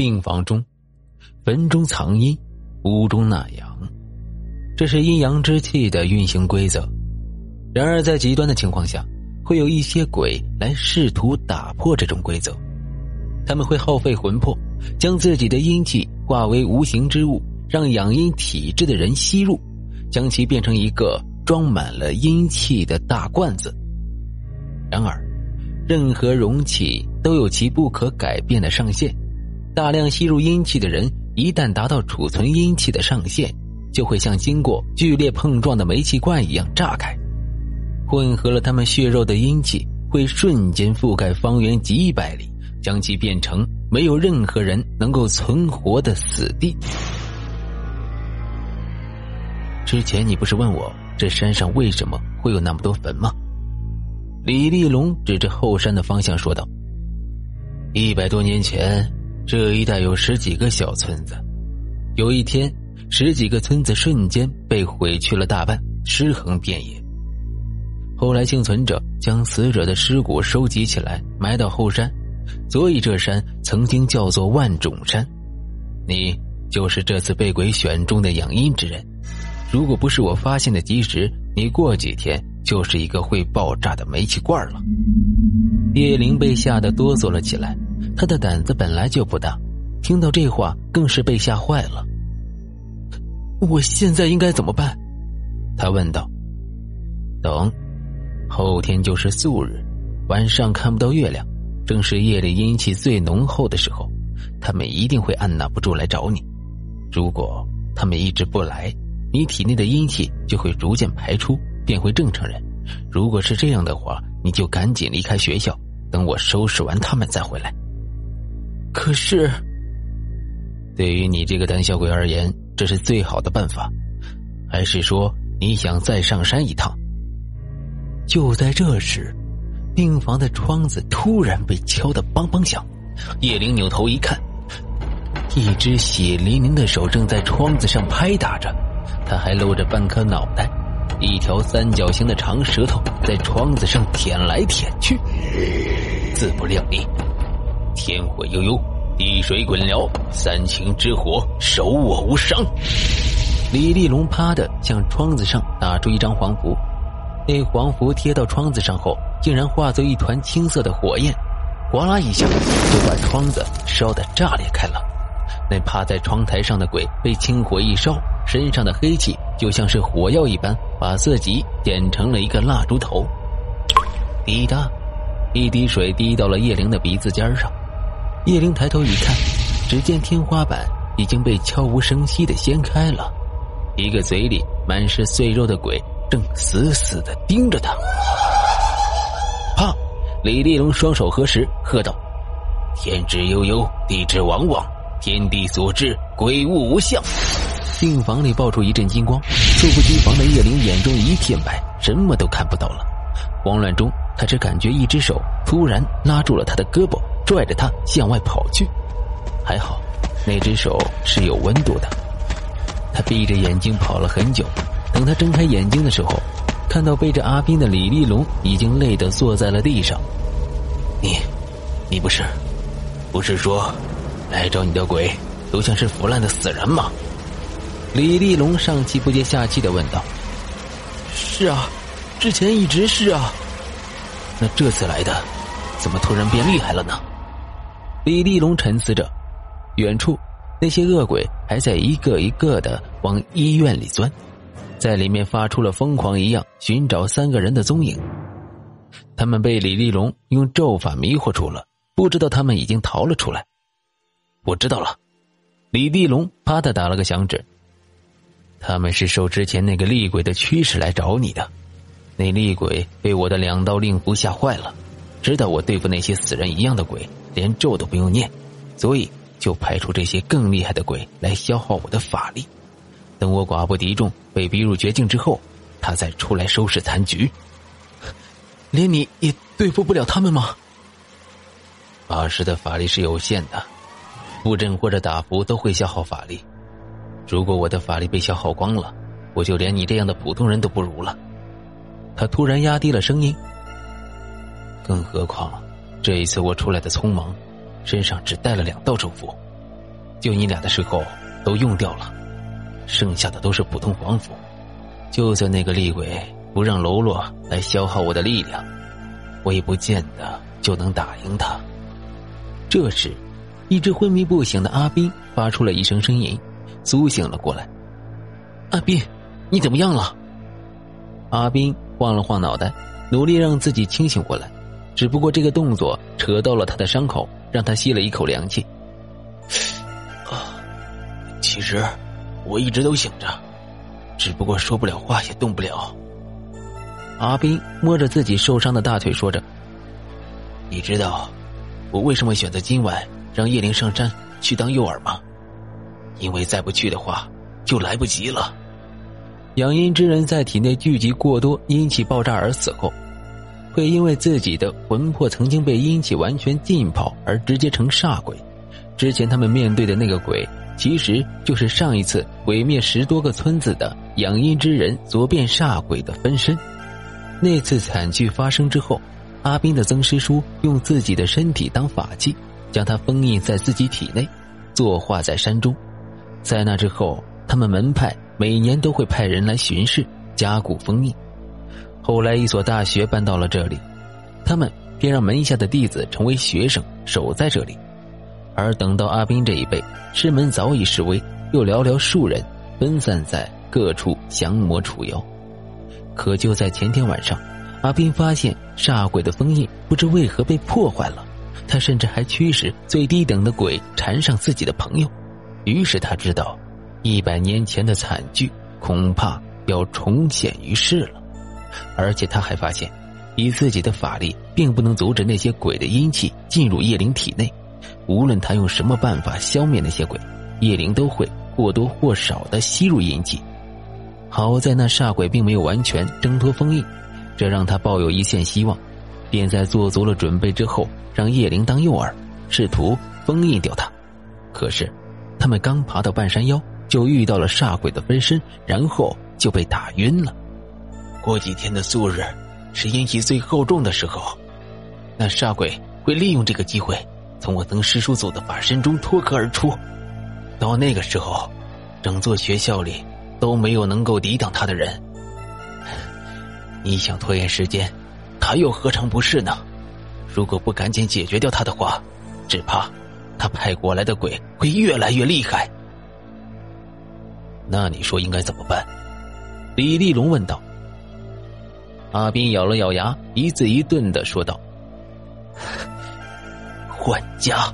病房中，坟中藏阴，屋中纳阳，这是阴阳之气的运行规则。然而，在极端的情况下，会有一些鬼来试图打破这种规则。他们会耗费魂魄，将自己的阴气化为无形之物，让养阴体质的人吸入，将其变成一个装满了阴气的大罐子。然而，任何容器都有其不可改变的上限。大量吸入阴气的人，一旦达到储存阴气的上限，就会像经过剧烈碰撞的煤气罐一样炸开。混合了他们血肉的阴气，会瞬间覆盖方圆几百里，将其变成没有任何人能够存活的死地。之前你不是问我这山上为什么会有那么多坟吗？李立龙指着后山的方向说道：“一百多年前，这一带有十几个小村子，有一天，十几个村子瞬间被毁去了大半，尸横遍野。”后来幸存者将死者的尸骨收集起来，埋到后山，所以这山曾经叫做万种山。你就是这次被鬼选中的养阴之人。如果不是我发现的及时，你过几天就是一个会爆炸的煤气罐了。叶灵被吓得哆嗦了起来，他的胆子本来就不大，听到这话更是被吓坏了。我现在应该怎么办？他问道。等。后天就是素日，晚上看不到月亮，正是夜里阴气最浓厚的时候，他们一定会按捺不住来找你。如果他们一直不来，你体内的阴气就会逐渐排出，变回正常人。如果是这样的话，你就赶紧离开学校，等我收拾完他们再回来。可是，对于你这个胆小鬼而言，这是最好的办法，还是说你想再上山一趟？就在这时，病房的窗子突然被敲得梆梆响。叶灵扭头一看，一只血淋淋的手正在窗子上拍打着，他还露着半颗脑袋，一条三角形的长舌头在窗子上舔来舔去。自不量力，天火悠悠，地水滚燎，三清之火守我无伤。李立龙啪的向窗子上打出一张黄符。那黄符贴到窗子上后，竟然化作一团青色的火焰，哗啦一下就把窗子烧得炸裂开了。那趴在窗台上的鬼被青火一烧，身上的黑气就像是火药一般，把自己点成了一个蜡烛头。滴答，一滴水滴到了叶灵的鼻子尖上。叶灵抬头一看，只见天花板已经被悄无声息的掀开了，一个嘴里满是碎肉的鬼。正死死的盯着他。啪！李立龙双手合十，喝道：“天之悠悠，地之往往，天地所至，鬼物无相。”病房里爆出一阵金光，猝不及防的叶灵眼中一片白，什么都看不到了。慌乱中，他只感觉一只手突然拉住了他的胳膊，拽着他向外跑去。还好，那只手是有温度的。他闭着眼睛跑了很久。等他睁开眼睛的时候，看到背着阿斌的李立龙已经累得坐在了地上。你，你不是，不是说来找你的鬼都像是腐烂的死人吗？李立龙上气不接下气的问道。是啊，之前一直是啊。那这次来的，怎么突然变厉害了呢？李立龙沉思着，远处那些恶鬼还在一个一个的往医院里钻。在里面发出了疯狂一样寻找三个人的踪影，他们被李立龙用咒法迷惑住了，不知道他们已经逃了出来。我知道了，李立龙啪的打了个响指。他们是受之前那个厉鬼的驱使来找你的，那厉鬼被我的两道令符吓坏了，知道我对付那些死人一样的鬼，连咒都不用念，所以就派出这些更厉害的鬼来消耗我的法力。等我寡不敌众，被逼入绝境之后，他再出来收拾残局。连你也对付不了他们吗？法师的法力是有限的，布阵或者打符都会消耗法力。如果我的法力被消耗光了，我就连你这样的普通人都不如了。他突然压低了声音。更何况，这一次我出来的匆忙，身上只带了两道咒符，救你俩的时候都用掉了，剩下的都是普通黄符。就算那个厉鬼不让喽啰来消耗我的力量，我也不见得就能打赢他。这时，一直昏迷不醒的阿斌发出了一声呻吟，苏醒了过来。阿斌，你怎么样了？阿斌晃了晃脑袋，努力让自己清醒过来。只不过这个动作扯到了他的伤口，让他吸了一口凉气。啊，其实我一直都醒着，只不过说不了话，也动不了。阿斌摸着自己受伤的大腿，说着：“你知道我为什么选择今晚让叶灵上山去当诱饵吗？因为再不去的话，就来不及了。养阴之人在体内聚集过多阴气爆炸而死后。”会因为自己的魂魄曾经被阴气完全浸泡而直接成煞鬼。之前他们面对的那个鬼，其实就是上一次毁灭十多个村子的养阴之人所变煞鬼的分身。那次惨剧发生之后，阿斌的曾师叔用自己的身体当法器，将他封印在自己体内，作化在山中。在那之后，他们门派每年都会派人来巡视，加固封印。后来，一所大学搬到了这里，他们便让门下的弟子成为学生，守在这里。而等到阿斌这一辈，师门早已式微，又寥寥数人分散在各处降魔除妖。可就在前天晚上，阿斌发现煞鬼的封印不知为何被破坏了，他甚至还驱使最低等的鬼缠上自己的朋友。于是他知道，一百年前的惨剧恐怕要重现于世了。而且他还发现，以自己的法力，并不能阻止那些鬼的阴气进入叶灵体内。无论他用什么办法消灭那些鬼，叶灵都会或多或少的吸入阴气。好在那煞鬼并没有完全挣脱封印，这让他抱有一线希望，便在做足了准备之后，让叶灵当诱饵，试图封印掉他。可是，他们刚爬到半山腰，就遇到了煞鬼的分身，然后就被打晕了。过几天的素日，是阴气最厚重的时候，那煞鬼会利用这个机会，从我曾师叔祖的法身中脱壳而出。到那个时候，整座学校里都没有能够抵挡他的人。你想拖延时间，他又何尝不是呢？如果不赶紧解决掉他的话，只怕他派过来的鬼会越来越厉害。那你说应该怎么办？李立龙问道。阿斌咬了咬牙，一字一顿的说道：“ 换家。”